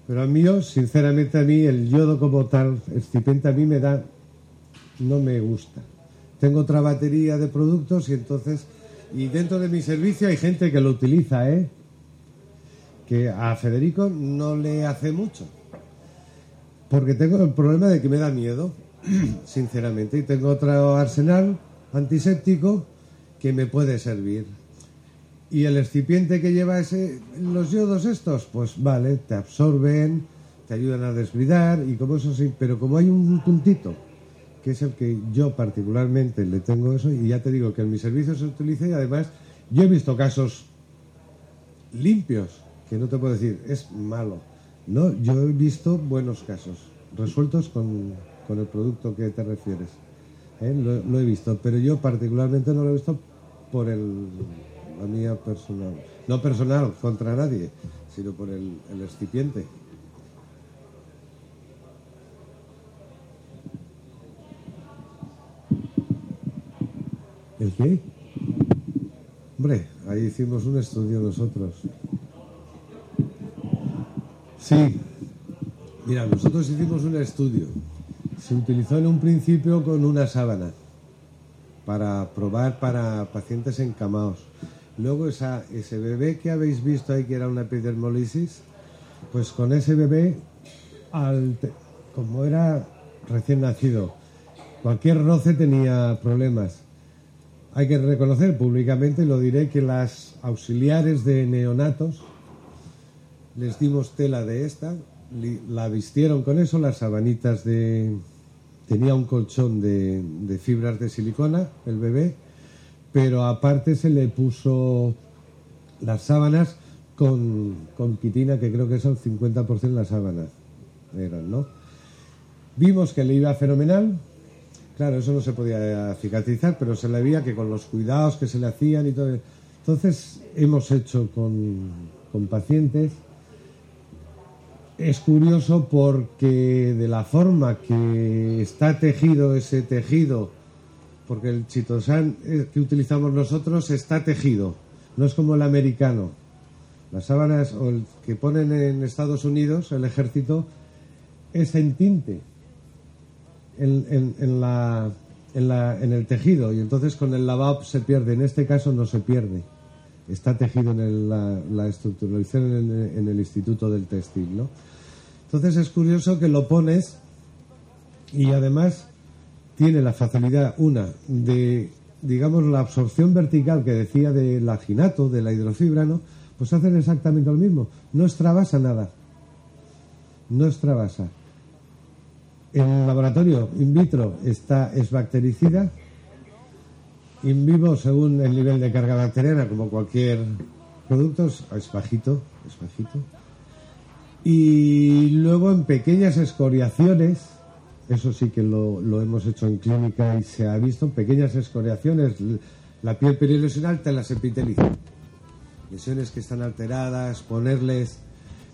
Pero a mí, sinceramente, a mí el yodo como tal, el excipiente a mí me da, no me gusta. Tengo otra batería de productos y entonces y dentro de mi servicio hay gente que lo utiliza, ¿eh? Que a Federico no le hace mucho. Porque tengo el problema de que me da miedo, sinceramente. Y tengo otro arsenal antiséptico que me puede servir. Y el excipiente que lleva ese, los yodos estos, pues vale, te absorben, te ayudan a desbridar y como eso sí, pero como hay un puntito que es el que yo particularmente le tengo eso, y ya te digo que en mi servicio se utiliza y además yo he visto casos limpios, que no te puedo decir, es malo. No, yo he visto buenos casos, resueltos con, el producto que te refieres. ¿eh? Lo, he visto, pero yo particularmente no lo he visto por el, la mía personal. No personal contra nadie, sino por el, el excipiente. ¿El qué? Hombre, ahí hicimos un estudio nosotros. Sí, mira, nosotros hicimos un estudio se utilizó en un principio con una sábana para probar para pacientes encamados. Luego ese bebé que habéis visto ahí que era una epidermolisis, pues con ese bebé, como era recién nacido, cualquier roce tenía problemas. Hay que reconocer públicamente, lo diré, que las auxiliares de neonatos les dimos tela de esta, la vistieron con eso, las sabanitas de... Tenía un colchón de fibras de silicona, el bebé, pero aparte se le puso las sábanas con, con quitina, que creo que son 50% las sábanas, eran, ¿no? Vimos que le iba fenomenal, claro, eso no se podía cicatrizar, pero se le veía que con los cuidados que se le hacían y todo. Entonces, hemos hecho con, con pacientes es curioso porque de la forma que está tejido ese tejido, porque el chitosan eh, que utilizamos nosotros está tejido, no es como el americano. Las sábanas o el que ponen en Estados Unidos, el ejército, es en tinte, en, en- la, en, la- en el tejido, y entonces con el lavado se pierde. En este caso no se pierde, está tejido en la, la estructura, lo hicieron en, en el Instituto del Textil, ¿no? Entonces es curioso que lo pones y además tiene la facilidad, una, de, digamos, la absorción vertical que decía del aginato, de la hidrofibra, ¿no? Pues hacen exactamente lo mismo. No extravasa nada. No extravasa. En el laboratorio in vitro está, es bactericida. In vivo, según el nivel de carga bacteriana, como cualquier producto, es bajito, es bajito. Y luego en pequeñas escoriaciones, eso sí que lo, lo hemos hecho en clínica y se ha visto, en pequeñas escoriaciones, la piel perilesional te las epiteliza. Lesiones que están alteradas, ponerles,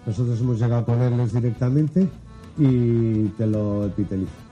nosotros hemos llegado a ponerles directamente y te lo epiteliza.